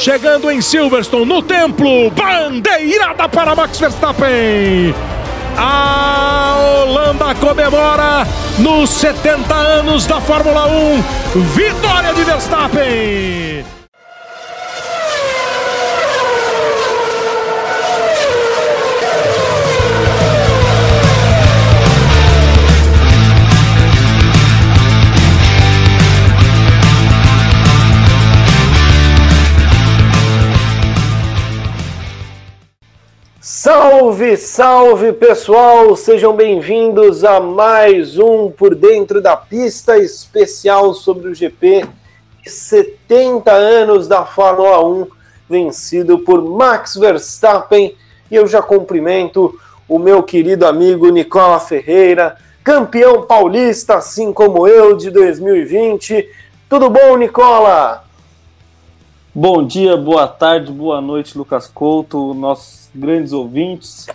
chegando em Silverstone, no templo, bandeirada para Max Verstappen. A Holanda comemora nos 70 anos da Fórmula 1, vitória de Verstappen. Salve, salve pessoal! Sejam bem-vindos a mais um Por Dentro da Pista especial sobre o GP 70 anos da Fórmula 1, vencido por Max Verstappen. E eu já cumprimento o meu querido amigo Nicola Ferreira, campeão paulista, assim como eu, de 2020. Tudo bom, Nicola? Bom dia, boa tarde, boa noite, Lucas Couto, nossos grandes ouvintes.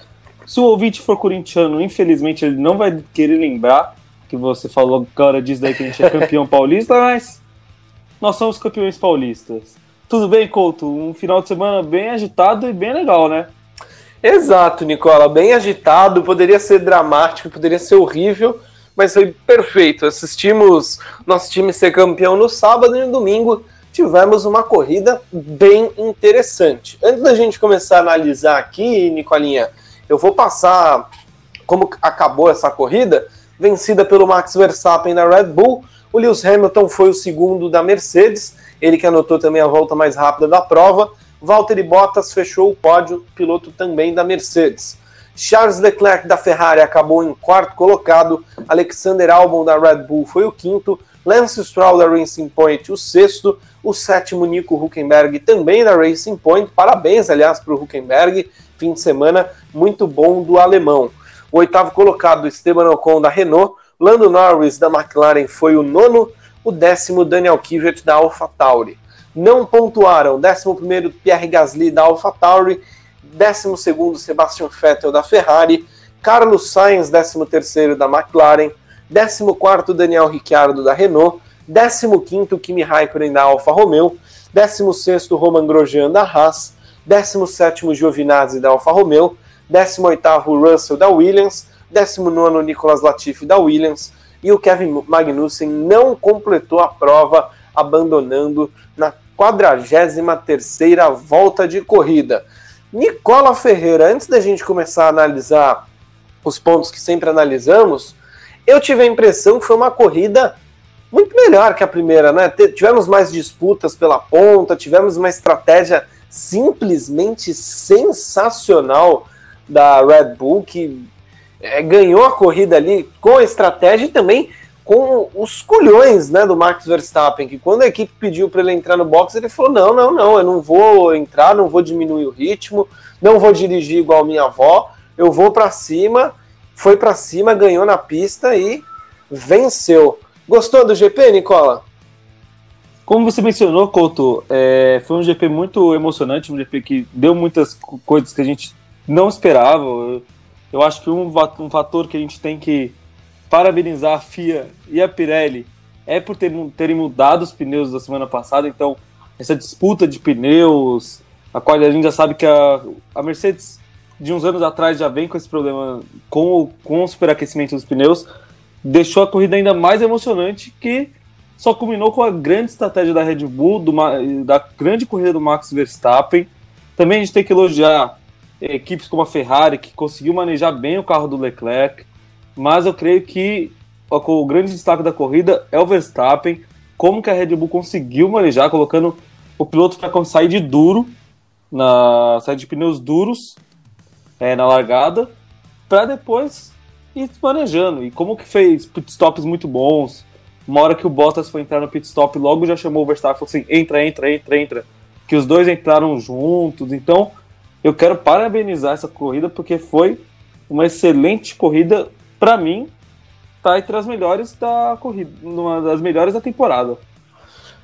Se o ouvinte for corintiano, infelizmente ele não vai querer lembrar que você falou agora diz daí que a gente é campeão paulista, mas nós somos campeões paulistas. Tudo bem, Couto? Um final de semana bem agitado e bem legal, né? Exato, Nicola, bem agitado, poderia ser dramático, poderia ser horrível, mas foi perfeito. Assistimos nosso time ser campeão no sábado e no domingo tivemos uma corrida bem interessante. Antes da gente começar a analisar aqui, Nicolinha, eu vou passar como acabou essa corrida, vencida pelo Max Verstappen da Red Bull. O Lewis Hamilton foi o segundo da Mercedes, ele que anotou também a volta mais rápida da prova. Valtteri Bottas fechou o pódio, piloto também da Mercedes. Charles Leclerc da Ferrari acabou em quarto colocado, Alexander Albon da Red Bull foi o quinto, Lance Stroll da Racing Point o sexto, o sétimo Nico Huckenberg também da Racing Point. Parabéns, aliás, para o Huckenberg. Fim de semana muito bom do alemão. O oitavo colocado, Esteban Ocon da Renault. Lando Norris da McLaren foi o nono. O décimo, Daniel Kvyat da AlphaTauri. Não pontuaram. Décimo primeiro, Pierre Gasly da AlphaTauri. Décimo segundo, Sebastian Vettel da Ferrari. Carlos Sainz, décimo terceiro da McLaren. Décimo quarto, Daniel Ricciardo da Renault. 15º Kimi Raikkonen da Alfa Romeo, 16º Roman Grosjean da Haas, 17º Giovinazzi da Alfa Romeo, 18º Russell da Williams, 19º Nicolas Latifi da Williams e o Kevin Magnussen não completou a prova, abandonando na 43ª volta de corrida. Nicola Ferreira, antes da gente começar a analisar os pontos que sempre analisamos, eu tive a impressão que foi uma corrida muito melhor que a primeira, né? Tivemos mais disputas pela ponta, tivemos uma estratégia simplesmente sensacional da Red Bull, que é, ganhou a corrida ali com a estratégia e também com os colhões né, do Max Verstappen, que quando a equipe pediu para ele entrar no box, ele falou: não, não, não, eu não vou entrar, não vou diminuir o ritmo, não vou dirigir igual minha avó, eu vou para cima. Foi para cima, ganhou na pista e venceu. Gostou do GP, Nicola? Como você mencionou, Couto, é, foi um GP muito emocionante, um GP que deu muitas coisas que a gente não esperava. Eu, eu acho que um, um, fator que a gente tem que parabenizar a FIA e a Pirelli é por ter, terem mudado os pneus da semana passada. Então, essa disputa de pneus, a qual a gente já sabe que a, a Mercedes de uns anos atrás já vem com esse problema com, com o superaquecimento dos pneus deixou a corrida ainda mais emocionante, que só culminou com a grande estratégia da Red Bull, do, da grande corrida do Max Verstappen. Também a gente tem que elogiar equipes como a Ferrari, que conseguiu manejar bem o carro do Leclerc, mas eu creio que o grande destaque da corrida é o Verstappen, como que a Red Bull conseguiu manejar, colocando o piloto para sair de duro, na sair de pneus duros é, na largada, para depois e manejando. E como que fez pitstops muito bons. Uma hora que o Bottas foi entrar no pitstop, logo já chamou o Verstappen falou assim: entra, entra, entra, entra. Que os dois entraram juntos. Então, eu quero parabenizar essa corrida porque foi uma excelente corrida. Para mim, tá entre as melhores da corrida, uma das melhores da temporada.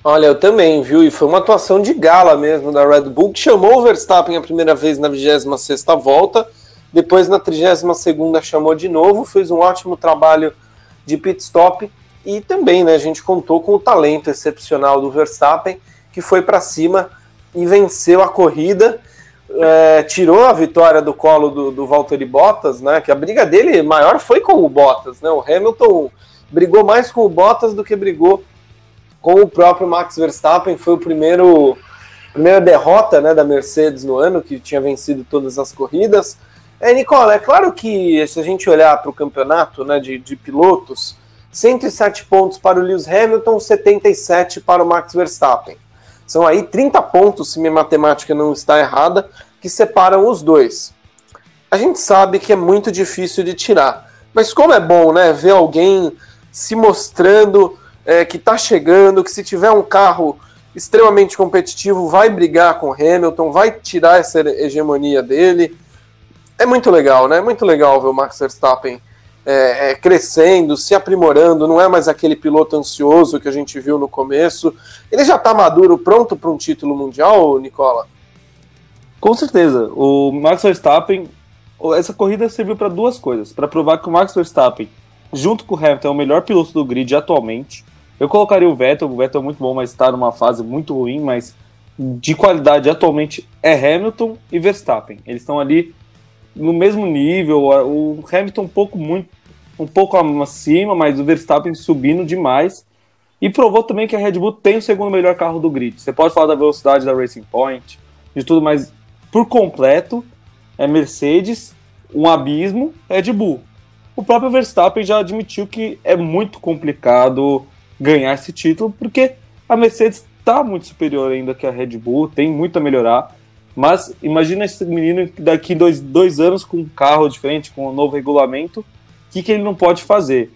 Olha, eu também, viu? E foi uma atuação de gala mesmo da Red Bull, que chamou o Verstappen a primeira vez na 26 volta depois, na 32 chamou de novo, fez um ótimo trabalho de pit stop e também né, a gente contou com o talento excepcional do Verstappen, que foi para cima e venceu a corrida. É, tirou a vitória do colo do, do Valtteri Bottas, né? Que a briga dele maior foi com o Bottas, né? O Hamilton brigou mais com o Bottas do que brigou com o próprio Max Verstappen. Foi o primeiro primeira derrota né, da Mercedes no ano, que tinha vencido todas as corridas. É, Nicola, é claro que se a gente olhar para o campeonato né, de, de pilotos, 107 pontos para o Lewis Hamilton, 77 para o Max Verstappen. São aí 30 pontos, se minha matemática não está errada, que separam os dois. A gente sabe que é muito difícil de tirar, mas como é bom, né, ver alguém se mostrando é, que está chegando, que se tiver um carro extremamente competitivo vai brigar com Hamilton, vai tirar essa hegemonia dele. É muito legal, né? É muito legal ver o Max Verstappen é, é, crescendo, se aprimorando, não é mais aquele piloto ansioso que a gente viu no começo. Ele já está maduro, pronto para um título mundial, Nicola? Com certeza. O Max Verstappen, essa corrida serviu para duas coisas: para provar que o Max Verstappen, junto com o Hamilton, é o melhor piloto do grid atualmente. Eu colocaria o Vettel, o Vettel é muito bom, mas está numa fase muito ruim, mas de qualidade atualmente é Hamilton e Verstappen. Eles estão ali no mesmo nível. O Hamilton um pouco muito um pouco acima, mas o Verstappen subindo demais. E provou também que a Red Bull tem o segundo melhor carro do grid. Você pode falar da velocidade da Racing Point, de tudo, mas por completo é Mercedes, um abismo, Red Bull. O próprio Verstappen já admitiu que é muito complicado ganhar esse título, porque a Mercedes está muito superior ainda que a Red Bull, tem muito a melhorar. Mas imagina esse menino daqui dois, dois anos com um carro diferente, com um novo regulamento, o que, que ele não pode fazer?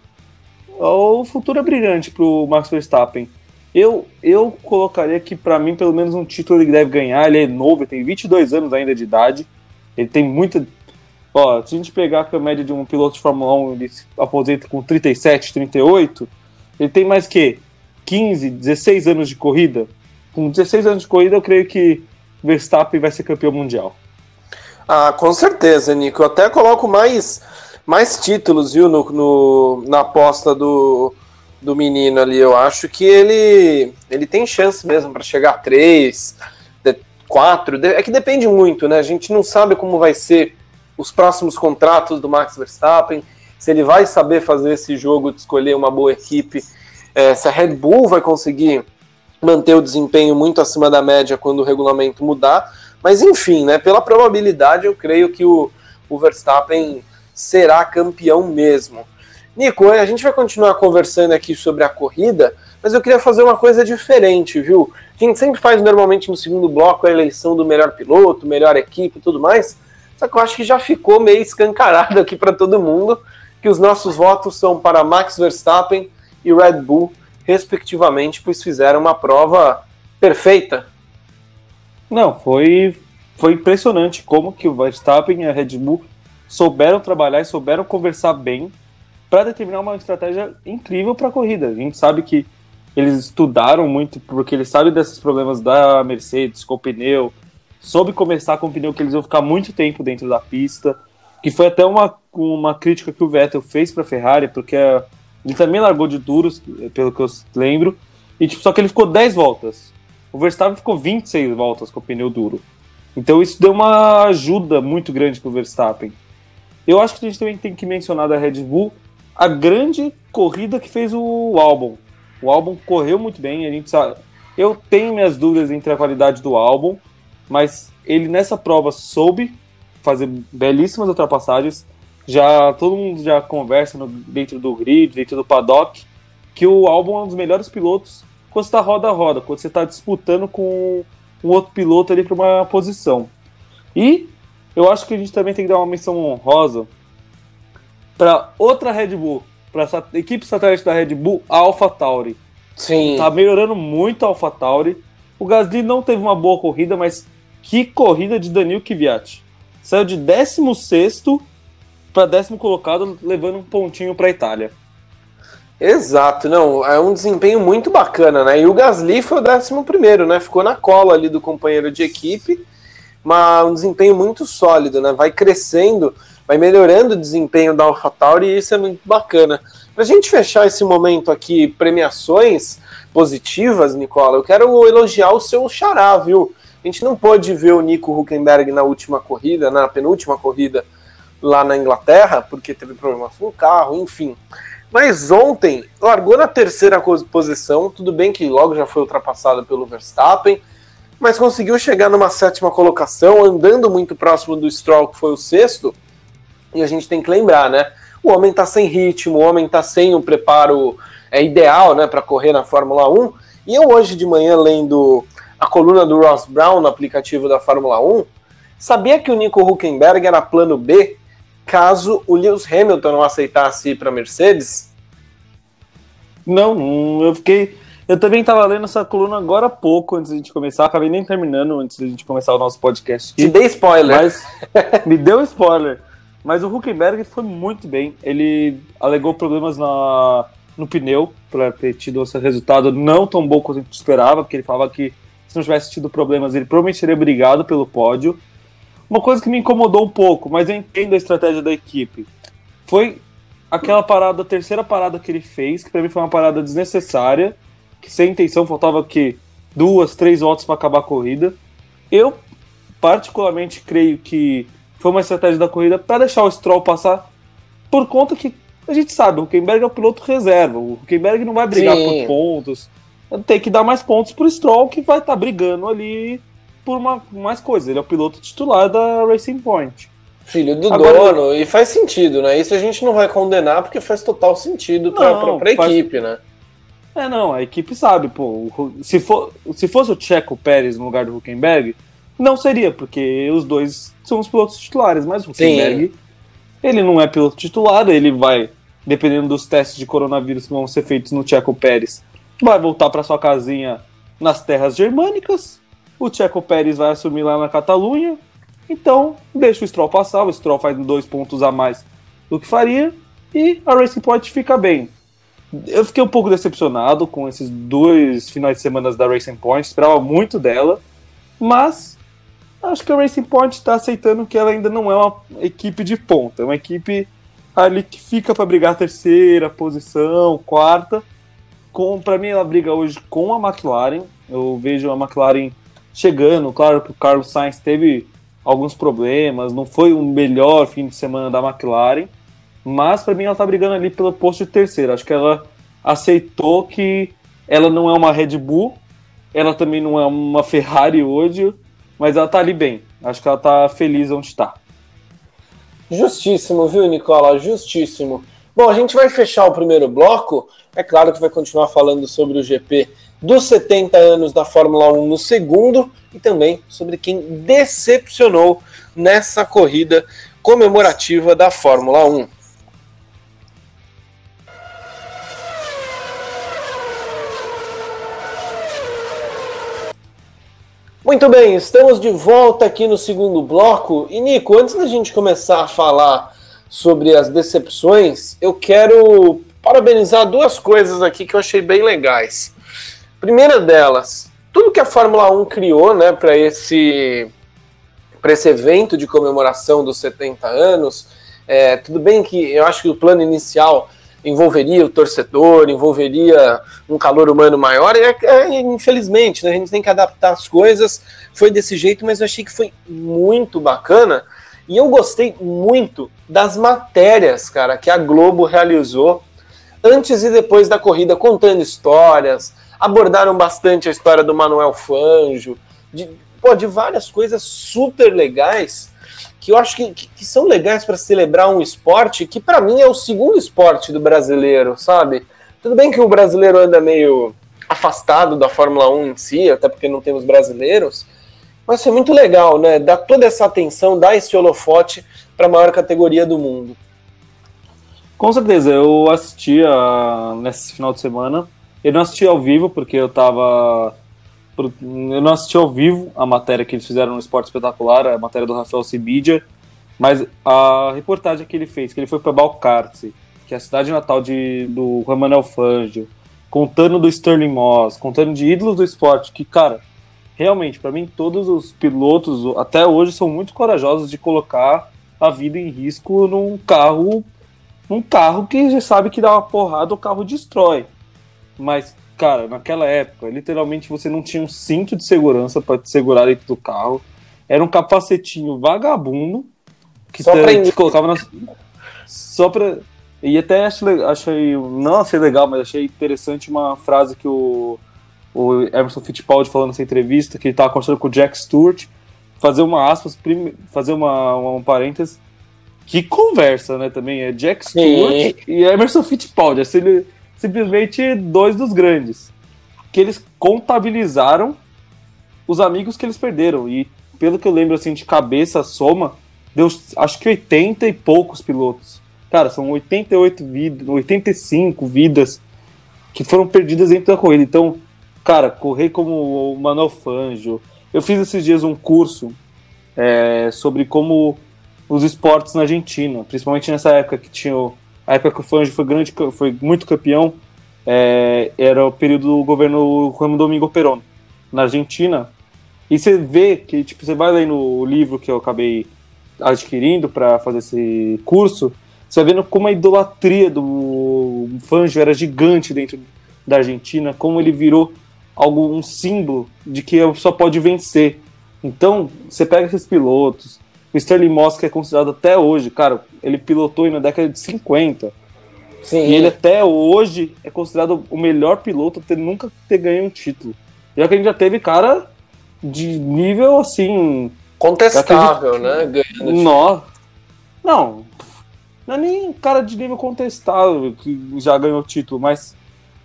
O futuro é brilhante para o Max Verstappen. Eu, eu colocaria que, para mim, pelo menos um título ele deve ganhar. Ele é novo, ele tem 22 anos ainda de idade. Ele tem muita. Ó, se a gente pegar a média de um piloto de Fórmula 1, ele se aposenta com 37, 38. Ele tem mais que 15, 16 anos de corrida. Com 16 anos de corrida, eu creio que Verstappen vai ser campeão mundial. Ah, com certeza, Nico. Eu até coloco mais, mais títulos, viu, no, no, na aposta do, do menino ali. Eu acho que ele, ele tem chance mesmo para chegar a 3, 4. É que depende muito, né? A gente não sabe como vai ser os próximos contratos do Max Verstappen se ele vai saber fazer esse jogo de escolher uma boa equipe, é, se a Red Bull vai conseguir manter o desempenho muito acima da média quando o regulamento mudar. Mas enfim, né, pela probabilidade, eu creio que o, o Verstappen será campeão mesmo. Nico, a gente vai continuar conversando aqui sobre a corrida, mas eu queria fazer uma coisa diferente, viu? A gente sempre faz normalmente no segundo bloco a eleição do melhor piloto, melhor equipe e tudo mais, só que eu acho que já ficou meio escancarado aqui para todo mundo que os nossos votos são para Max Verstappen e Red Bull, respectivamente, pois fizeram uma prova perfeita. Não, foi, foi impressionante como que o Verstappen e a Red Bull souberam trabalhar e souberam conversar bem para determinar uma estratégia incrível para a corrida. A gente sabe que eles estudaram muito porque eles sabem desses problemas da Mercedes com o pneu, soube começar com o pneu que eles iam ficar muito tempo dentro da pista que foi até uma, uma crítica que o Vettel fez para a Ferrari, porque ele também largou de duros, pelo que eu lembro, e tipo, só que ele ficou 10 voltas. O Verstappen ficou 26 voltas com o pneu duro. Então isso deu uma ajuda muito grande para o Verstappen. Eu acho que a gente também tem que mencionar da Red Bull a grande corrida que fez o álbum. O álbum correu muito bem, a gente sabe. Eu tenho minhas dúvidas entre a qualidade do álbum, mas ele nessa prova soube fazer belíssimas ultrapassagens. Já todo mundo já conversa no, dentro do grid, dentro do paddock, que o álbum é um dos melhores pilotos quando você está roda a roda, quando você está disputando com um outro piloto ali para uma posição. E eu acho que a gente também tem que dar uma menção honrosa para outra Red Bull, para essa equipe satélite da Red Bull, a AlphaTauri. Sim. Tá melhorando muito a AlphaTauri. O Gasly não teve uma boa corrida, mas que corrida de Daniel Kvyat saiu de 16 para décimo colocado, levando um pontinho para a Itália. Exato, não, é um desempenho muito bacana, né? E o Gasly foi o décimo primeiro, né? Ficou na cola ali do companheiro de equipe, mas um desempenho muito sólido, né? Vai crescendo, vai melhorando o desempenho da AlphaTauri e isso é muito bacana. Para a gente fechar esse momento aqui, premiações positivas, Nicola, eu quero elogiar o seu xará, viu? A gente não pôde ver o Nico Huckenberg na última corrida, na penúltima corrida lá na Inglaterra, porque teve problemas com o carro, enfim. Mas ontem largou na terceira posição, tudo bem que logo já foi ultrapassado pelo Verstappen, mas conseguiu chegar numa sétima colocação, andando muito próximo do Stroll, que foi o sexto. E a gente tem que lembrar, né? O homem tá sem ritmo, o homem tá sem o preparo é, ideal, né, para correr na Fórmula 1. E eu hoje de manhã lendo a coluna do Ross Brown no aplicativo da Fórmula 1, sabia que o Nico Huckenberg era plano B caso o Lewis Hamilton não aceitasse ir para Mercedes? Não, eu fiquei. Eu também estava lendo essa coluna agora há pouco, antes de gente começar. Acabei nem terminando antes de a gente começar o nosso podcast. Aqui. Te dei spoiler. Mas me deu spoiler. Mas o Huckenberg foi muito bem. Ele alegou problemas na, no pneu para ter tido esse resultado não tão bom quanto a gente esperava, porque ele falava que se não tivesse tido problemas, ele provavelmente seria obrigado pelo pódio. Uma coisa que me incomodou um pouco, mas eu entendo a estratégia da equipe, foi aquela parada, a terceira parada que ele fez, que para mim foi uma parada desnecessária, que sem intenção faltava que duas, três voltas para acabar a corrida. Eu particularmente creio que foi uma estratégia da corrida para deixar o Stroll passar, por conta que a gente sabe, o Huckenberg é o piloto reserva, o Huckenberg não vai brigar Sim. por pontos, tem que dar mais pontos pro Stroll que vai estar tá brigando ali por uma, mais coisas. Ele é o piloto titular da Racing Point. Filho do Agora, dono, e faz sentido, né? Isso a gente não vai condenar porque faz total sentido pra, não, pra, pra faz... equipe, né? É, não, a equipe sabe, pô. Se, for, se fosse o Checo Pérez no lugar do Huckenberg, não seria, porque os dois são os pilotos titulares, mas o Huckenberg, Sim. ele não é piloto titular, ele vai, dependendo dos testes de coronavírus que vão ser feitos no Checo Pérez, vai voltar para sua casinha nas terras germânicas, o Checo Pérez vai assumir lá na Catalunha, então deixa o Stroll passar, o Stroll faz dois pontos a mais do que faria e a Racing Point fica bem. Eu fiquei um pouco decepcionado com esses dois finais de semana da Racing Point, esperava muito dela, mas acho que a Racing Point está aceitando que ela ainda não é uma equipe de ponta, é uma equipe ali que fica para brigar terceira posição, quarta. Para mim, ela briga hoje com a McLaren. Eu vejo a McLaren chegando. Claro que o Carlos Sainz teve alguns problemas, não foi o melhor fim de semana da McLaren, mas para mim ela tá brigando ali pelo posto de terceiro. Acho que ela aceitou que ela não é uma Red Bull, ela também não é uma Ferrari hoje, mas ela tá ali bem. Acho que ela tá feliz onde está. Justíssimo, viu, Nicola? Justíssimo. Bom, a gente vai fechar o primeiro bloco. É claro que vai continuar falando sobre o GP dos 70 anos da Fórmula 1 no segundo e também sobre quem decepcionou nessa corrida comemorativa da Fórmula 1. Muito bem, estamos de volta aqui no segundo bloco. E Nico, antes da gente começar a falar sobre as decepções, eu quero parabenizar duas coisas aqui que eu achei bem legais. Primeira delas, tudo que a Fórmula 1 criou, né, para esse para esse evento de comemoração dos 70 anos, é, tudo bem que eu acho que o plano inicial envolveria o torcedor, envolveria um calor humano maior, é, é, infelizmente, né, a gente tem que adaptar as coisas, foi desse jeito, mas eu achei que foi muito bacana, e eu gostei muito das matérias, cara, que a Globo realizou antes e depois da corrida, contando histórias, abordaram bastante a história do Manuel Fanjo, de, pô, de várias coisas super legais que eu acho que, que, são legais para celebrar um esporte que para mim é o segundo esporte do brasileiro, sabe? Tudo bem que o brasileiro anda meio afastado da Fórmula 1 em si, até porque não temos brasileiros, mas foi muito legal, né? Dar toda essa atenção, dar esse holofote para a maior categoria do mundo. Com certeza, eu assisti a, nesse final de semana eu não assisti ao vivo porque eu tava. Eu não assisti ao vivo a matéria que eles fizeram no Esporte Espetacular, a matéria do Rafael Cibidia, mas a reportagem que ele fez, que ele foi para Balcarce, que é a cidade natal de, do Romanel Fangio, contando do Sterling Moss, contando de ídolos do esporte, que, cara, realmente, para mim, todos os pilotos até hoje são muito corajosos de colocar a vida em risco num carro, num carro que já sabe que dá uma porrada, o carro destrói. Mas cara, naquela época, literalmente você não tinha um cinto de segurança para te segurar dentro do carro. Era um capacetinho vagabundo que Só pra te, te colocava na. Só pra. E até achei, achei. Não achei legal, mas achei interessante uma frase que o, o Emerson Fittipaldi falou nessa entrevista, que ele tava conversando com o Jack Stewart. Fazer uma aspas, fazer uma, uma, um parênteses. Que conversa, né? Também é Jack Stewart Sim. e Emerson Fittipaldi. É sim- simplesmente dois dos grandes. Que eles contabilizaram os amigos que eles perderam. E pelo que eu lembro, assim, de cabeça, soma, deu acho que 80 e poucos pilotos. Cara, são 88 vidas, 85 vidas que foram perdidas dentro da corrida. Então, cara, correr como o Manuel Fangio. Eu fiz esses dias um curso é, sobre como os esportes na Argentina, principalmente nessa época que tinha o, a época que o Fangio foi grande, foi muito campeão, é, era o período do governo Juan Domingo Perón na Argentina. E você vê que, tipo, você vai ler no livro que eu acabei adquirindo para fazer esse curso, você vai vendo como a idolatria do Fangio era gigante dentro da Argentina, como ele virou algo um símbolo de que só pode vencer. Então, você pega esses pilotos, o Sterling Moss que é considerado até hoje, cara, ele pilotou na década de 50. Sim. E ele até hoje é considerado o melhor piloto ter nunca ter ganho um título. Já que a gente já teve cara de nível assim, Contestável, né? Ganhando nó. Não, não é nem cara de nível contestável que já ganhou título, mas,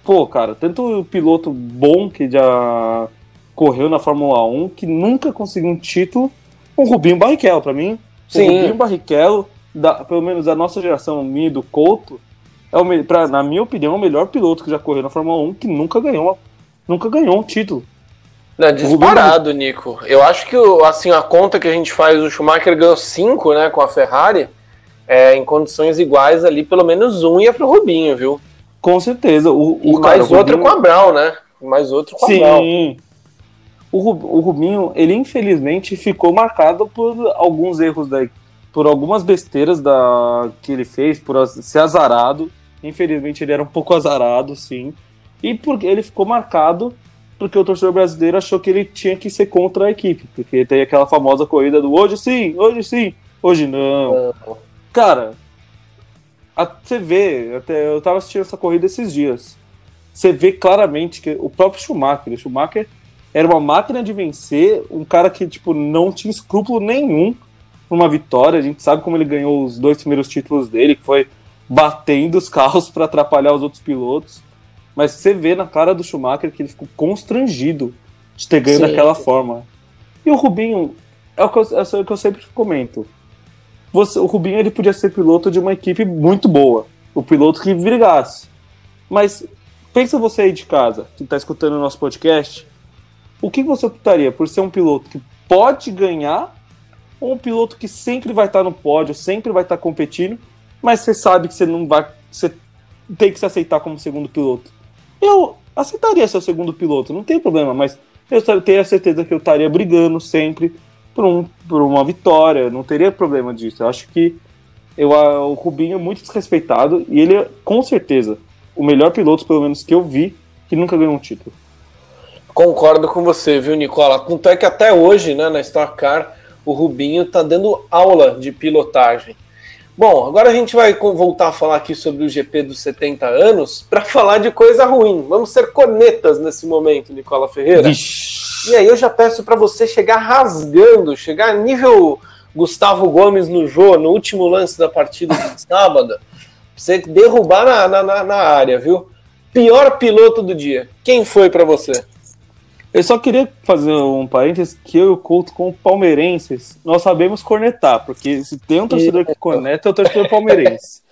pô, cara, tanto piloto bom que já correu na Fórmula 1 que nunca conseguiu um título, o Rubinho Barrichello, pra mim. Sim. O Rubinho Barrichello, da, pelo menos da nossa geração, minha e do Couto, é o, pra, na minha opinião, é o melhor piloto que já correu na Fórmula 1 que nunca ganhou, uma- nunca ganhou um título. Não, disparado, Nico. Eu acho que assim, a conta que a gente faz, o Schumacher ganhou 5 né, com a Ferrari, é, em condições iguais ali, pelo menos um ia pro Rubinho, viu? Com certeza. O, E o mais outro Rubinho- com a Brown, né? Mais outro com a Brown. Sim. O, Ru- o Rubinho, ele infelizmente ficou marcado por alguns erros da, por algumas besteiras da que ele fez, por ser azarado. Infelizmente ele era um pouco azarado, sim. E porque ele ficou marcado porque o torcedor brasileiro achou que ele tinha que ser contra a equipe, porque tem aquela famosa corrida do hoje sim, hoje sim, hoje não. Cara, a- você vê, até eu tava assistindo essa corrida esses dias. Você vê claramente que o próprio Schumacher, o Schumacher era uma máquina de vencer, um cara que tipo não tinha escrúpulo nenhum numa vitória. A gente sabe como ele ganhou os dois primeiros títulos dele, que foi batendo os carros para atrapalhar os outros pilotos. Mas você vê na cara do Schumacher que ele ficou constrangido de ter ganho Sim. daquela forma. E o Rubinho, é o que eu, é o que eu sempre comento. Você, o Rubinho ele podia ser piloto de uma equipe muito boa, o piloto que brigasse. Mas pensa você aí de casa, que está escutando o nosso podcast, o que você optaria por ser um piloto que pode ganhar ou um piloto que sempre vai estar no pódio, sempre vai estar competindo, mas você sabe que você não vai, você tem que se aceitar como segundo piloto. Eu aceitaria ser o segundo piloto, não tem problema, mas eu tenho a certeza que eu estaria brigando sempre por, um, por uma vitória, não teria problema disso. Eu acho que eu, o Rubinho é muito desrespeitado e ele é, com certeza, o melhor piloto, pelo menos que eu vi, que nunca ganhou um título. Concordo com você, viu, Nicola? Tanto é que até hoje, né, na Stock Car, o Rubinho tá dando aula de pilotagem. Bom, agora a gente vai voltar a falar aqui sobre o GP dos 70 anos para falar de coisa ruim. Vamos ser cornetas nesse momento, Nicola Ferreira. Vixe. E aí eu já peço para você chegar rasgando, chegar nível Gustavo Gomes no Jô, no último lance da partida de sábado, pra você derrubar na- na, na área, viu? Pior piloto do dia. Quem foi para você? Eu só queria fazer um parênteses que eu e o Couto, como palmeirenses, nós sabemos cornetar, porque se tem um torcedor que corneta, é o torcedor palmeirense.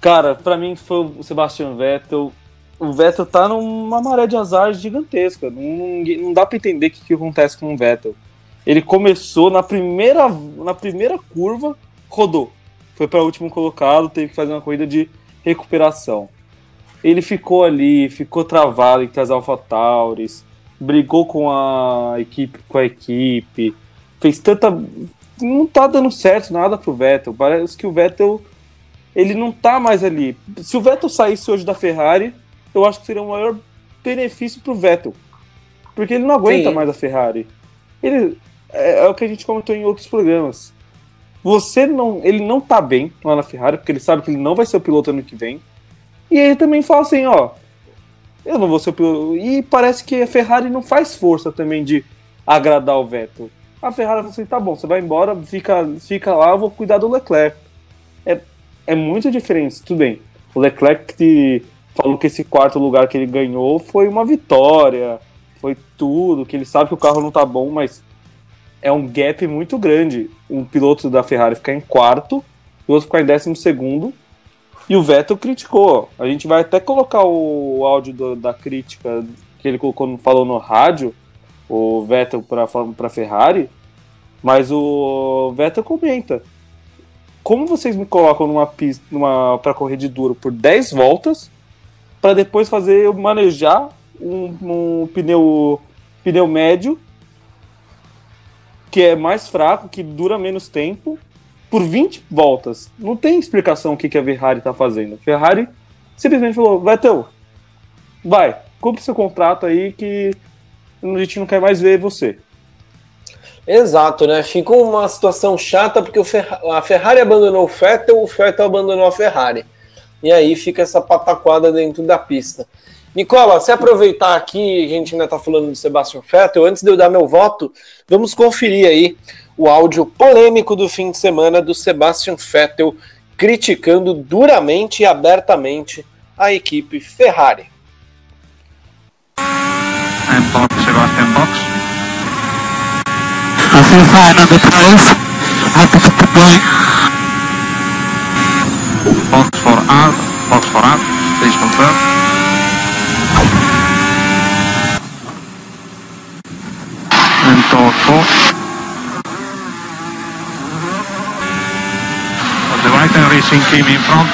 Cara, pra mim foi o Sebastian Vettel. O Vettel tá numa maré de azar gigantesca. Não, não dá pra entender o que, que acontece com o Vettel. Ele começou na primeira, na primeira curva, rodou. Foi para último colocado, teve que fazer uma corrida de recuperação. Ele ficou ali, ficou travado entre as AlphaTauris, brigou com a equipe, com a equipe, fez tanta. Não tá dando certo nada pro Vettel. Parece que o Vettel ele não tá mais ali. Se o Vettel saísse hoje da Ferrari, eu acho que seria o maior benefício pro Vettel. Porque ele não aguenta Sim. mais a Ferrari. Ele, é, é, o que a gente comentou em outros programas. Você não. Ele não tá bem lá na Ferrari, porque ele sabe que ele não vai ser o piloto ano que vem. E ele também fala assim, ó. Eu não vou ser o piloto. E parece que a Ferrari não faz força também de agradar o Vettel. A Ferrari fala assim, tá bom, você vai embora, fica, fica lá, eu vou cuidar do Leclerc. É, é muito diferente, tudo bem. O Leclerc que falou que esse quarto lugar que ele ganhou foi uma vitória, foi tudo, que ele sabe que o carro não tá bom, mas é um gap muito grande. Um piloto da Ferrari ficar em quarto, o outro ficar em décimo segundo, e o Vettel criticou. A gente vai até colocar o áudio do, da crítica que ele falou no rádio, o Vettel para Ferrari, mas o Vettel comenta. Como vocês me colocam numa pista numa, para correr de duro por 10 voltas, para depois fazer manejar um, um pneu, pneu médio, que é mais fraco, que dura menos tempo, por 20 voltas. Não tem explicação o que, que a Ferrari está fazendo. Ferrari simplesmente falou: Vettel, vai, cumpre seu contrato aí que a gente não quer mais ver você. Exato, né? Ficou uma situação chata porque a Ferrari abandonou o Vettel, o Vettel abandonou a Ferrari. E aí fica essa pataquada dentro da pista. Nicola, se aproveitar aqui, a gente ainda está falando do Sebastian Vettel, antes de eu dar meu voto, vamos conferir aí o áudio polêmico do fim de semana do Sebastian Vettel criticando duramente e abertamente a equipe Ferrari. And box, Sebastian Box. I feel fine on the tires. Happy to going. Box for R, box for R, please confirm. and torso. The Racing came in front.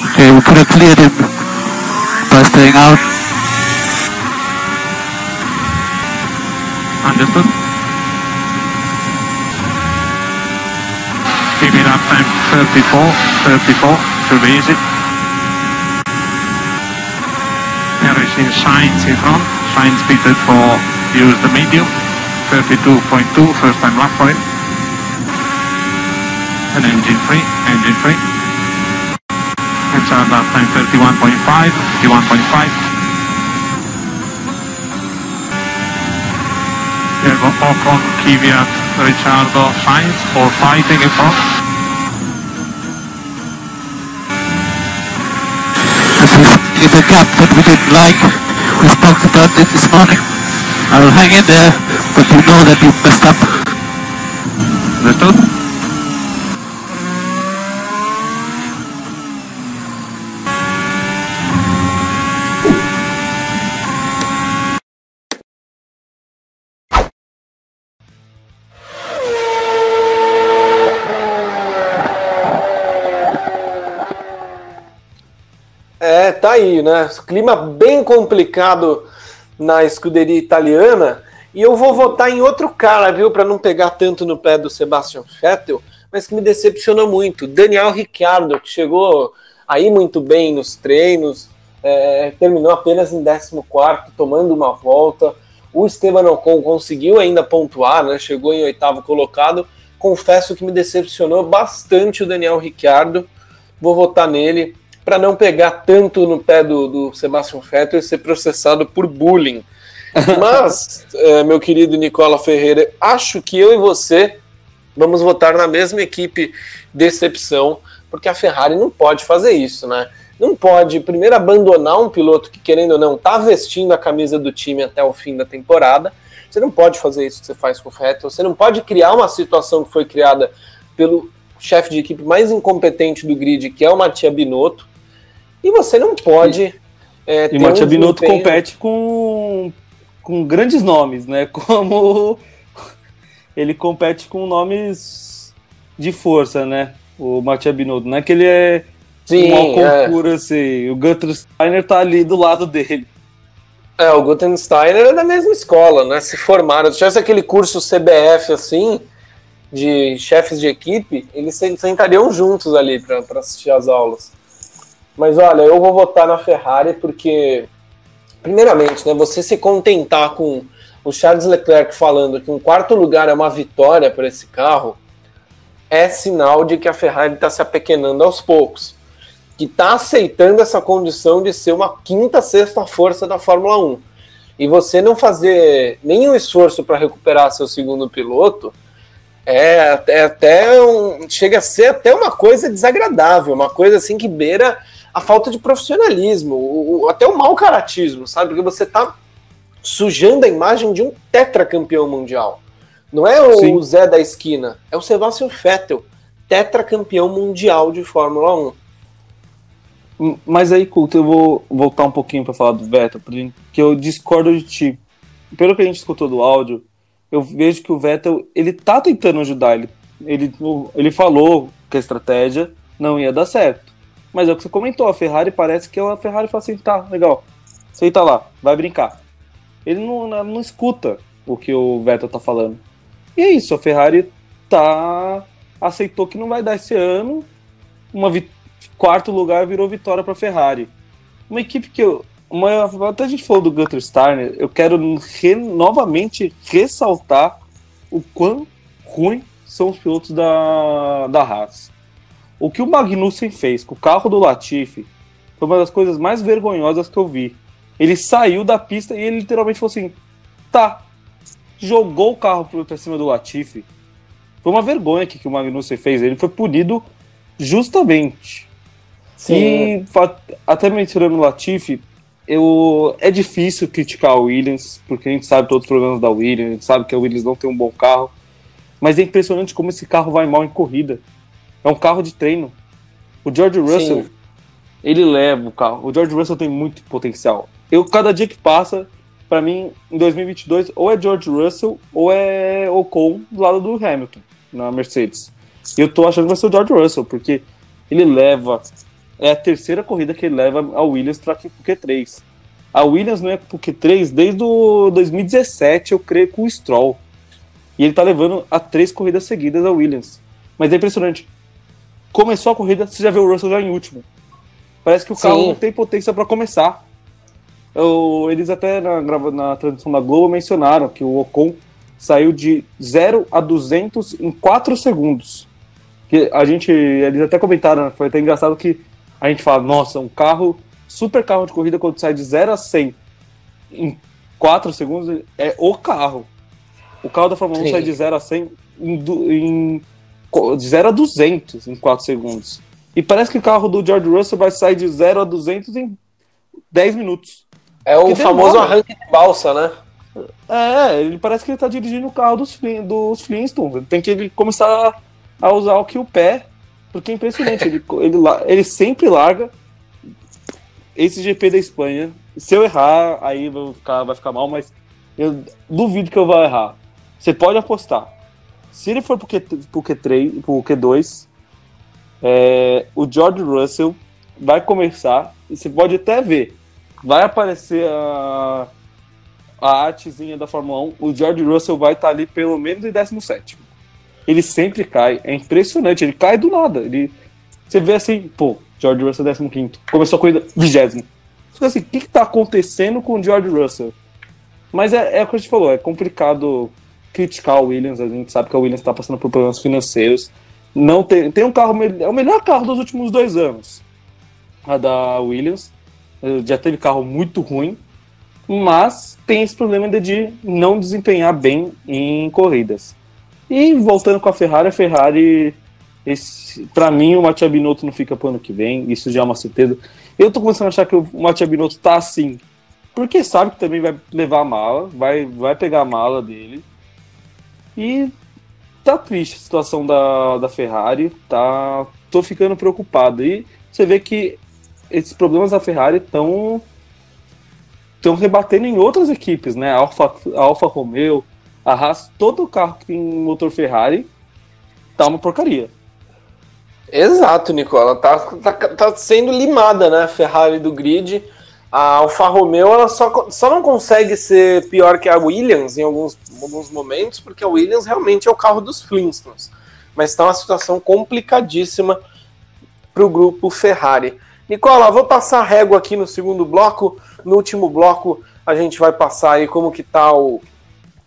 Okay, we could have cleared him by staying out. Understood. Keep it up time 34, 34, should be easy. Racing signs in front. Signs fitted for use the medium, 32.2, first time lap for it. And engine free, engine free. And start lap time 31.5, 31.5. Uh, there go Ocon, Kvyat, Ricciardo, Sainz, all fighting in front. This is the gap that we didn't like. We spoke about it this morning. I will hang in there, but you know that you messed up. Understood? Aí, né? Clima bem complicado na escuderia italiana. E eu vou votar em outro cara, viu, para não pegar tanto no pé do Sebastian Vettel, mas que me decepcionou muito. Daniel Ricciardo, que chegou aí muito bem nos treinos, é, terminou apenas em 14, tomando uma volta. O Esteban Ocon conseguiu ainda pontuar, né? Chegou em oitavo colocado. Confesso que me decepcionou bastante o Daniel Ricciardo. Vou votar nele para não pegar tanto no pé do, do Sebastian Vettel e ser processado por bullying. Mas, é, meu querido Nicola Ferreira, acho que eu e você vamos votar na mesma equipe decepção, porque a Ferrari não pode fazer isso, né? Não pode, primeiro, abandonar um piloto que, querendo ou não, está vestindo a camisa do time até o fim da temporada. Você não pode fazer isso que você faz com o Vettel. Você não pode criar uma situação que foi criada pelo chefe de equipe mais incompetente do grid, que é o Matia Binotto. E você não pode. É, e o Matia um Binotto desempenho... compete com, com grandes nomes, né? Como ele compete com nomes de força, né? O Matia Binotto. Não é que ele é Sim, um concurso, é. assim. O Gunther Steiner tá ali do lado dele. É, o Gunther Steiner é da mesma escola, né? Se formaram. Se tivesse aquele curso CBF assim, de chefes de equipe, eles sentariam juntos ali para assistir as aulas. Mas olha, eu vou votar na Ferrari porque, primeiramente, né, você se contentar com o Charles Leclerc falando que um quarto lugar é uma vitória para esse carro, é sinal de que a Ferrari está se apequenando aos poucos. Que está aceitando essa condição de ser uma quinta, sexta força da Fórmula 1. E você não fazer nenhum esforço para recuperar seu segundo piloto é, é até um, chega a ser até uma coisa desagradável, uma coisa assim que beira a falta de profissionalismo, o, o, até o mau caratismo, sabe? Porque você está sujando a imagem de um tetracampeão mundial. Não é o. Zé da esquina, é o Sebastian Vettel, tetracampeão mundial de Fórmula 1. Hum, mas aí, Couto, eu vou voltar um pouquinho para falar do Vettel, porque eu discordo de ti. Pelo que a gente escutou do áudio, eu vejo que o Vettel, ele tá tentando ajudar, ele, ele, ele falou que a estratégia não ia dar certo. Mas é o que você comentou, a Ferrari parece que a Ferrari fala assim, tá, legal, senta lá, vai brincar. Ele não, não, escuta o que o Vettel tá falando. E é isso, a Ferrari tá aceitou que não vai dar esse ano. Uma quarto lugar virou vitória para Ferrari. Uma equipe que eu uma, até a gente falou do Gunter Steiner, eu quero re, novamente ressaltar o quão ruim são os pilotos da, da Haas. O que o Magnussen fez com o carro do Latifi foi uma das coisas mais vergonhosas que eu vi. Ele saiu da pista e ele literalmente falou assim: tá, jogou o carro para cima do Latifi. Foi uma vergonha que, que o Magnussen fez. Ele foi punido justamente. Sim. E até mencionando o Latifi, eu, é difícil criticar a Williams, porque a gente sabe todos os problemas da Williams, a gente sabe que a Williams não tem um bom carro. Mas é impressionante como esse carro vai mal em corrida. É um carro de treino. O George Russell, Sim. ele leva o carro. O George Russell tem muito potencial. Eu, cada dia que passa, para mim, em 2022, ou é George Russell ou é Ocon do lado do Hamilton, na Mercedes. E eu tô achando que vai ser o George Russell, porque ele leva. É a terceira corrida que ele leva a Williams para o Q3. A Williams não é pro Q3 desde o 2017, eu creio, com o Stroll. E ele tá levando a três corridas seguidas a Williams. Mas é impressionante. Começou a corrida, você já vê o Russell já em último. Parece que o carro Sim. não tem potência para começar. Eu, eles até na, na transmissão da Globo mencionaram que o Ocon saiu de 0 a 200 em 4 segundos. Que a gente, eles até comentaram, né, foi até engraçado que a gente fala, nossa, um carro, super carro de corrida, quando sai de 0 a 100 em 4 segundos, é o carro. O carro da Fórmula 1 sai de 0 a 100 em, em, de 0 a 200 em 4 segundos. E parece que o carro do George Russell vai sair de 0 a 200 em 10 minutos. É o famoso arranque de balsa, né? É, ele parece que ele tá dirigindo o carro dos, dos Flintstones. Ele tem que começar a usar o que o pé, porque é impressionante. ele, ele, ele sempre larga esse GP da Espanha. Se eu errar, aí vai ficar, vai ficar mal, mas eu duvido que eu vá errar. Você pode apostar. Se ele for pro, Q, pro Q3, pro Q2, é, o George Russell vai começar, e você pode até ver vai aparecer a, a artezinha da Fórmula 1, o George Russell vai estar tá ali pelo menos em 17. Ele sempre cai, é impressionante, ele cai do nada. Ele, você vê assim, pô, George Russell 15, começou a corrida 20. Você assim, o que está acontecendo com o George Russell? Mas é, é o que a gente falou, é complicado criticar o Williams, a gente sabe que o Williams está passando por problemas financeiros. Não tem, tem um carro, é o melhor carro dos últimos dois anos, a da Williams já teve carro muito ruim, mas tem esse problema de não desempenhar bem em corridas. E voltando com a Ferrari, a Ferrari, para mim, o Mattia Binotto não fica para o ano que vem, isso já é uma certeza. Eu tô começando a achar que o Mattia Binotto tá assim, porque sabe que também vai levar a mala, vai, vai pegar a mala dele. E tá triste a situação da, da Ferrari, tá, tô ficando preocupado. E você vê que esses problemas da Ferrari estão estão rebatendo em outras equipes, né? Alfa, a Alfa Romeo, a Haas, todo carro que tem motor Ferrari tá uma porcaria. Exato, Nicola. Tá, tá, tá sendo limada, né? A Ferrari do grid. A Alfa Romeo ela só, só não consegue ser pior que a Williams em alguns, alguns momentos, porque a Williams realmente é o carro dos Flintstones. Mas está uma situação complicadíssima para o grupo Ferrari. Nicola, vou passar régua aqui no segundo bloco. No último bloco, a gente vai passar aí como que tá o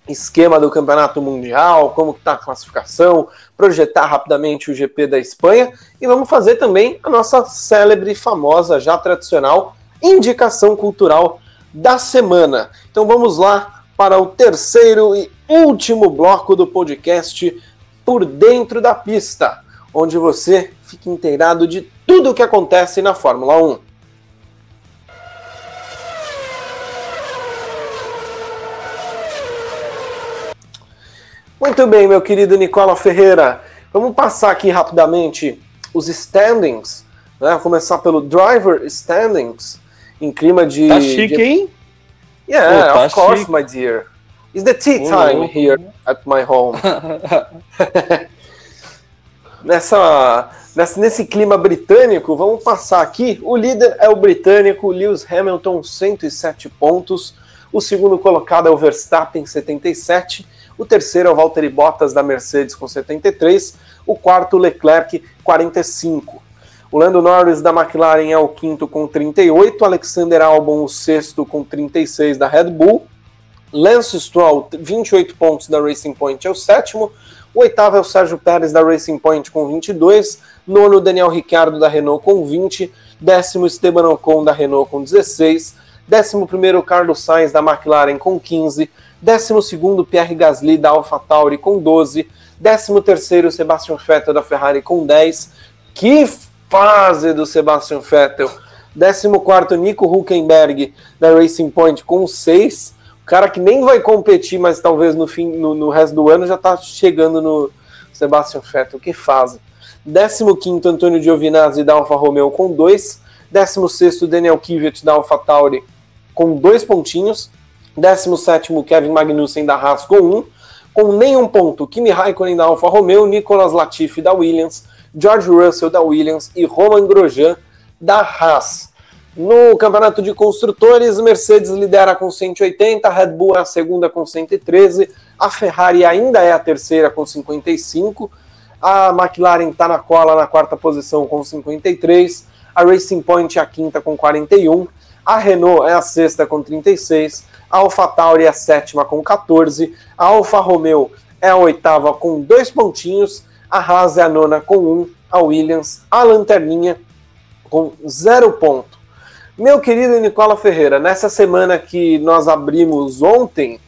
esquema do Campeonato Mundial, como que tá a classificação, projetar rapidamente o GP da Espanha e vamos fazer também a nossa célebre, famosa, já tradicional indicação cultural da semana. Então vamos lá para o terceiro e último bloco do podcast Por Dentro da Pista, onde você fica inteirado de tudo o que acontece na Fórmula 1. Muito bem, meu querido Nicola Ferreira. Vamos passar aqui rapidamente os standings. Né? Vou começar pelo driver standings, em clima de. Tá chique, de... hein? Yeah, Pô, tá of course, chique. my dear. It's the tea time here at my home. nessa, nessa, nesse clima britânico, vamos passar aqui. O líder é o britânico Lewis Hamilton, 107 pontos. O segundo colocado é o Verstappen, 77. O terceiro é o Valtteri Bottas, da Mercedes, com 73. O quarto, Leclerc, 45. O Lando Norris, da McLaren, é o quinto, com 38. Alexander Albon, o sexto, com 36, da Red Bull. Lance Stroll, 28 pontos da Racing Point, é o sétimo. O oitavo é o Sérgio Pérez da Racing Point com 22. Nono, Daniel Ricciardo da Renault com 20. Décimo, Esteban Ocon da Renault com 16. Décimo primeiro, Carlos Sainz da McLaren com 15. Décimo segundo, Pierre Gasly da AlphaTauri com 12. Décimo terceiro, Sebastian Vettel da Ferrari com 10. Que fase do Sebastian Vettel! Décimo quarto, Nico Huckenberg da Racing Point com 6 cara que nem vai competir, mas talvez no fim, no, no resto do ano já tá chegando no Sebastian Vettel, que fase. 15º Antônio Giovinazzi da Alfa Romeo com 2, 16º Daniel Kvyat da Alfa Tauri com 2 pontinhos, 17º Kevin Magnussen da Haas com 1, um, com nenhum ponto Kimi Raikkonen da Alfa Romeo, Nicolas Latifi da Williams, George Russell da Williams e Roman Grosjean da Haas. No campeonato de construtores, Mercedes lidera com 180, a Red Bull é a segunda com 113, a Ferrari ainda é a terceira com 55, a McLaren está na cola na quarta posição com 53, a Racing Point é a quinta com 41, a Renault é a sexta com 36, a AlphaTauri é a sétima com 14, a Alfa Romeo é a oitava com dois pontinhos, a Haas é a nona com um, a Williams, a Lanterninha com zero ponto. Meu querido Nicola Ferreira, nessa semana que nós abrimos ontem,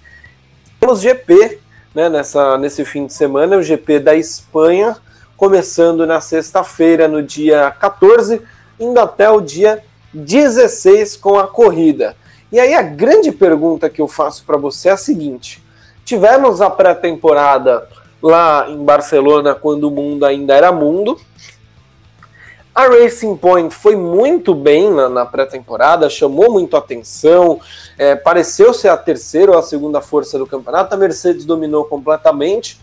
temos GP, né, nessa, nesse fim de semana, o GP da Espanha, começando na sexta-feira, no dia 14, indo até o dia 16 com a corrida. E aí a grande pergunta que eu faço para você é a seguinte: tivemos a pré-temporada lá em Barcelona quando o mundo ainda era mundo, a Racing Point foi muito bem na, na pré-temporada, chamou muito atenção, é, pareceu ser a terceira ou a segunda força do campeonato. A Mercedes dominou completamente.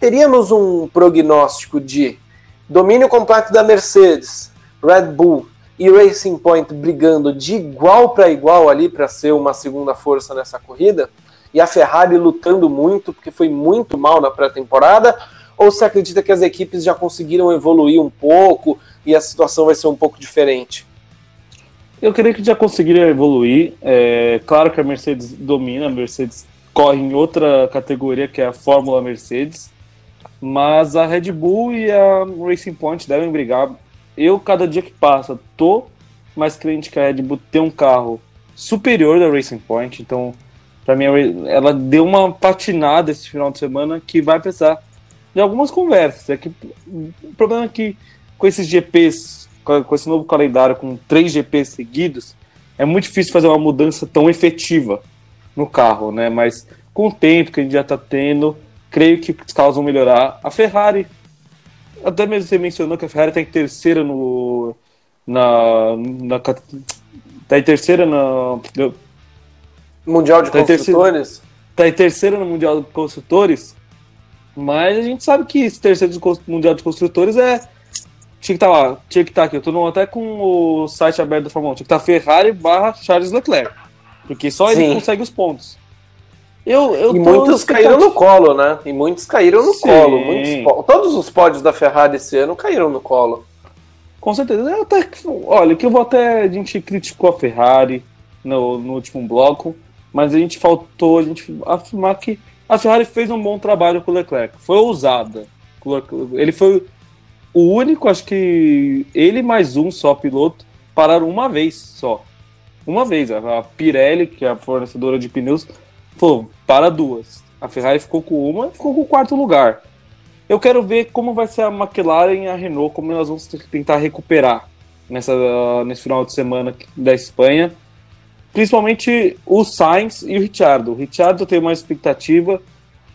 Teríamos um prognóstico de domínio completo da Mercedes, Red Bull e Racing Point brigando de igual para igual ali para ser uma segunda força nessa corrida, e a Ferrari lutando muito, porque foi muito mal na pré-temporada. Ou você acredita que as equipes já conseguiram evoluir um pouco e a situação vai ser um pouco diferente? Eu creio que já conseguiram evoluir. É, claro que a Mercedes domina, a Mercedes corre em outra categoria que é a Fórmula Mercedes, mas a Red Bull e a Racing Point devem brigar. Eu, cada dia que passa, tô mais crente que a Red Bull tem um carro superior da Racing Point, então, para mim, ela deu uma patinada esse final de semana que vai precisar de algumas conversas. É que, o problema é que com esses GPs, com esse novo calendário, com três GPs seguidos, é muito difícil fazer uma mudança tão efetiva no carro, né? Mas com o tempo que a gente já está tendo, creio que os carros vão melhorar. A Ferrari, até mesmo você mencionou que a Ferrari está em terceira no. Na. na tá em terceira na. Mundial de Tá Construtores? Tá em terceira no Mundial de Construtores, mas a gente sabe que esse terceiro de Mundial de Construtores é. Tinha que estar lá, tinha que estar aqui. Eu tô no- até com o site aberto da Fórmula 1. Tinha que estar Ferrari barra Charles Leclerc. Porque só ele Sim. consegue os pontos. Eu, eu E tô muitos caíram no colo, né? E muitos caíram no Sim. colo. Muitos Todos os pódios da Ferrari esse ano caíram no colo. Com certeza. Eu até, olha, que eu vou até. A gente criticou a Ferrari no, no último bloco, mas a gente faltou a gente afirmar que a Ferrari fez um bom trabalho com o Leclerc. Foi ousada. Ele foi o único, acho que ele mais um só piloto pararam uma vez só. Uma vez. A Pirelli, que é a fornecedora de pneus, falou: para duas. A Ferrari ficou com uma ficou com o quarto lugar. Eu quero ver como vai ser a McLaren e a Renault, como elas vão tentar recuperar nessa, nesse final de semana da Espanha. Principalmente o Sainz e o Ricciardo. O Ricciardo tem uma expectativa.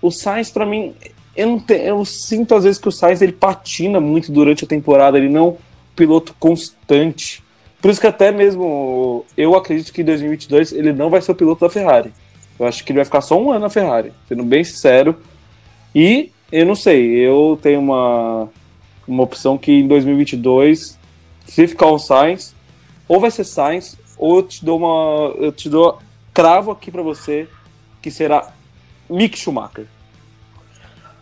O Sainz, para mim, eu, tenho, eu, sinto às vezes que o Sainz ele patina muito durante a temporada. Ele não é um piloto constante. Por isso que até mesmo eu acredito que em 2022 ele não vai ser o piloto da Ferrari. Eu acho que ele vai ficar só um ano na Ferrari, sendo bem sincero. E eu não sei, eu tenho uma, uma opção que em 2022, se ficar o Sainz, ou vai ser Sainz, ou eu te dou uma. Eu te dou cravo aqui para você que será Mick Schumacher.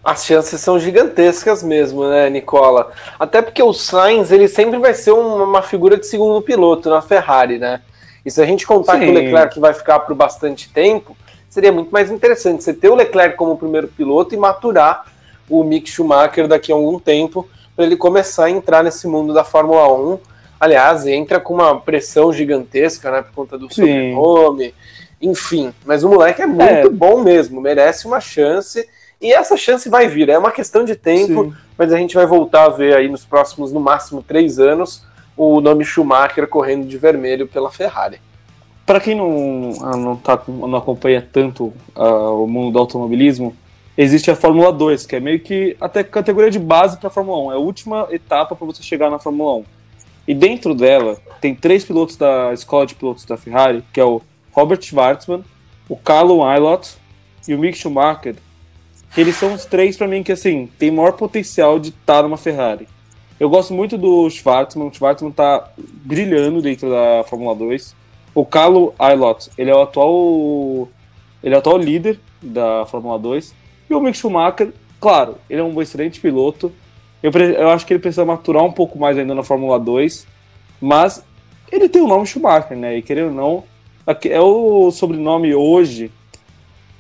As chances são gigantescas mesmo, né, Nicola? Até porque o Sainz ele sempre vai ser uma, uma figura de segundo piloto na Ferrari, né? E se a gente contar Sim. que o Leclerc vai ficar por bastante tempo, seria muito mais interessante você ter o Leclerc como primeiro piloto e maturar o Mick Schumacher daqui a algum tempo para ele começar a entrar nesse mundo da Fórmula 1. Aliás, entra com uma pressão gigantesca, né, por conta do Sim. sobrenome, enfim. Mas o moleque é muito é. bom mesmo, merece uma chance. E essa chance vai vir, é uma questão de tempo, Sim. mas a gente vai voltar a ver aí nos próximos, no máximo, três anos, o nome Schumacher correndo de vermelho pela Ferrari. Para quem não, ah, não, tá, não acompanha tanto uh, o mundo do automobilismo, existe a Fórmula 2, que é meio que até categoria de base para a Fórmula 1. É a última etapa para você chegar na Fórmula 1. E dentro dela tem três pilotos da escola de pilotos da Ferrari, que é o Robert Schwartzman, o Carlo Eilert e o Mick Schumacher. Que eles são os três para mim que assim tem maior potencial de estar tá numa Ferrari. Eu gosto muito do Schwartzman. O Schwartzman tá brilhando dentro da Fórmula 2. O Carlo Aylot, ele é o atual ele é o atual líder da Fórmula 2. E o Mick Schumacher, claro, ele é um excelente piloto. Eu, eu acho que ele precisa maturar um pouco mais ainda na Fórmula 2. Mas ele tem o nome Schumacher, né? E querendo ou não, é o sobrenome hoje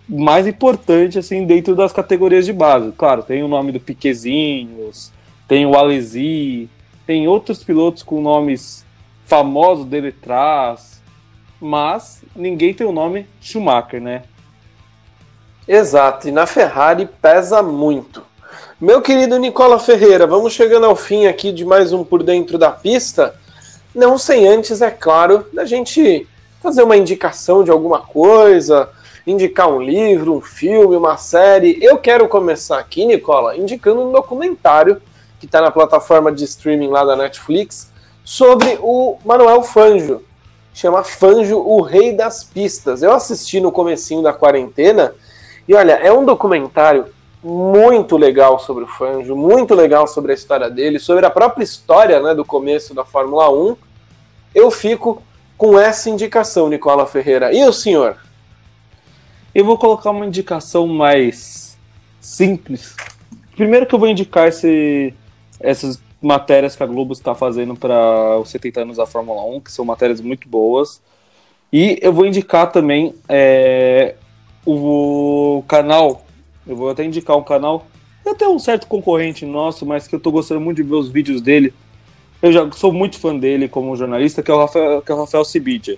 mais importante assim dentro das categorias de base. Claro, tem o nome do Piquezinhos, tem o Alesi, tem outros pilotos com nomes famosos dele atrás, mas ninguém tem o nome Schumacher, né? Exato, e na Ferrari pesa muito. Meu querido Nicola Ferreira, vamos chegando ao fim aqui de mais um Por Dentro da Pista. Não sem antes, é claro, da gente fazer uma indicação de alguma coisa, indicar um livro, um filme, uma série. Eu quero começar aqui, Nicola, indicando um documentário que está na plataforma de streaming lá da Netflix sobre o Manuel Fanjo, chama Fanjo, o Rei das Pistas. Eu assisti no comecinho da quarentena e olha, é um documentário muito legal sobre o Fanjo, muito legal sobre a história dele, sobre a própria história né, do começo da Fórmula 1. Eu fico com essa indicação, Nicola Ferreira. E o senhor? Eu vou colocar uma indicação mais simples. Primeiro que eu vou indicar esse, essas matérias que a Globo está fazendo para os 70 anos da Fórmula 1, que são matérias muito boas. E eu vou indicar também é, o, canal, eu vou até indicar um canal, até um certo concorrente nosso, mas que eu estou gostando muito de ver os vídeos dele. Eu já sou muito fã dele como jornalista, que é o Rafael, é Rafael Cibidia.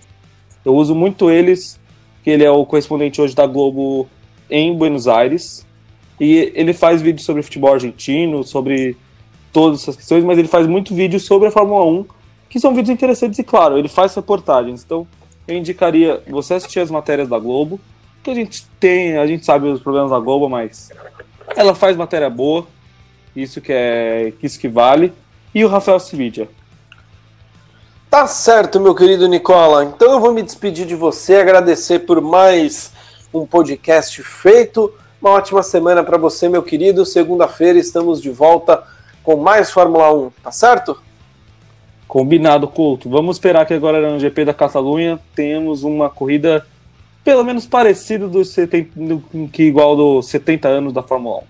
Eu uso muito eles, que ele é o correspondente hoje da Globo em Buenos Aires. E ele faz vídeos sobre futebol argentino, sobre todas essas questões, mas ele faz muito vídeo sobre a Fórmula 1, que são vídeos interessantes e, claro, ele faz reportagens. Então, eu indicaria você assistir as matérias da Globo, que a gente tem, a gente sabe os problemas da Globo, mas ela faz matéria boa, isso que é isso que vale. E o Rafael Cividia. Tá certo, meu querido Nicola. Então eu vou me despedir de você, agradecer por mais um podcast feito. Uma ótima semana para você, meu querido. Segunda-feira estamos de volta com mais Fórmula 1, tá certo? Combinado, Couto. Vamos esperar que agora no GP da Catalunha tenhamos uma corrida pelo menos parecida do 70, que igual dos 70 anos da Fórmula 1.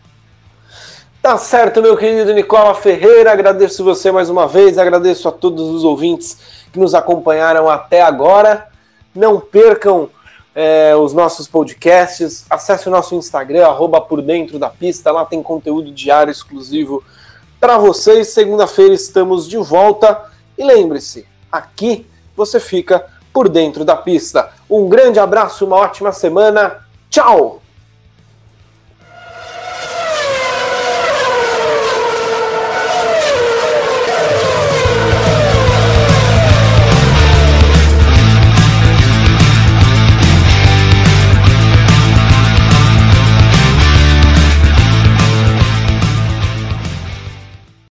Tá certo, meu querido Nicola Ferreira. Agradeço você mais uma vez, agradeço a todos os ouvintes que nos acompanharam até agora. Não percam é, os nossos podcasts, acesse o nosso Instagram, arroba por dentro da pista, lá tem conteúdo diário exclusivo para vocês. Segunda-feira estamos de volta. E lembre-se, aqui você fica por dentro da pista. Um grande abraço, uma ótima semana. Tchau!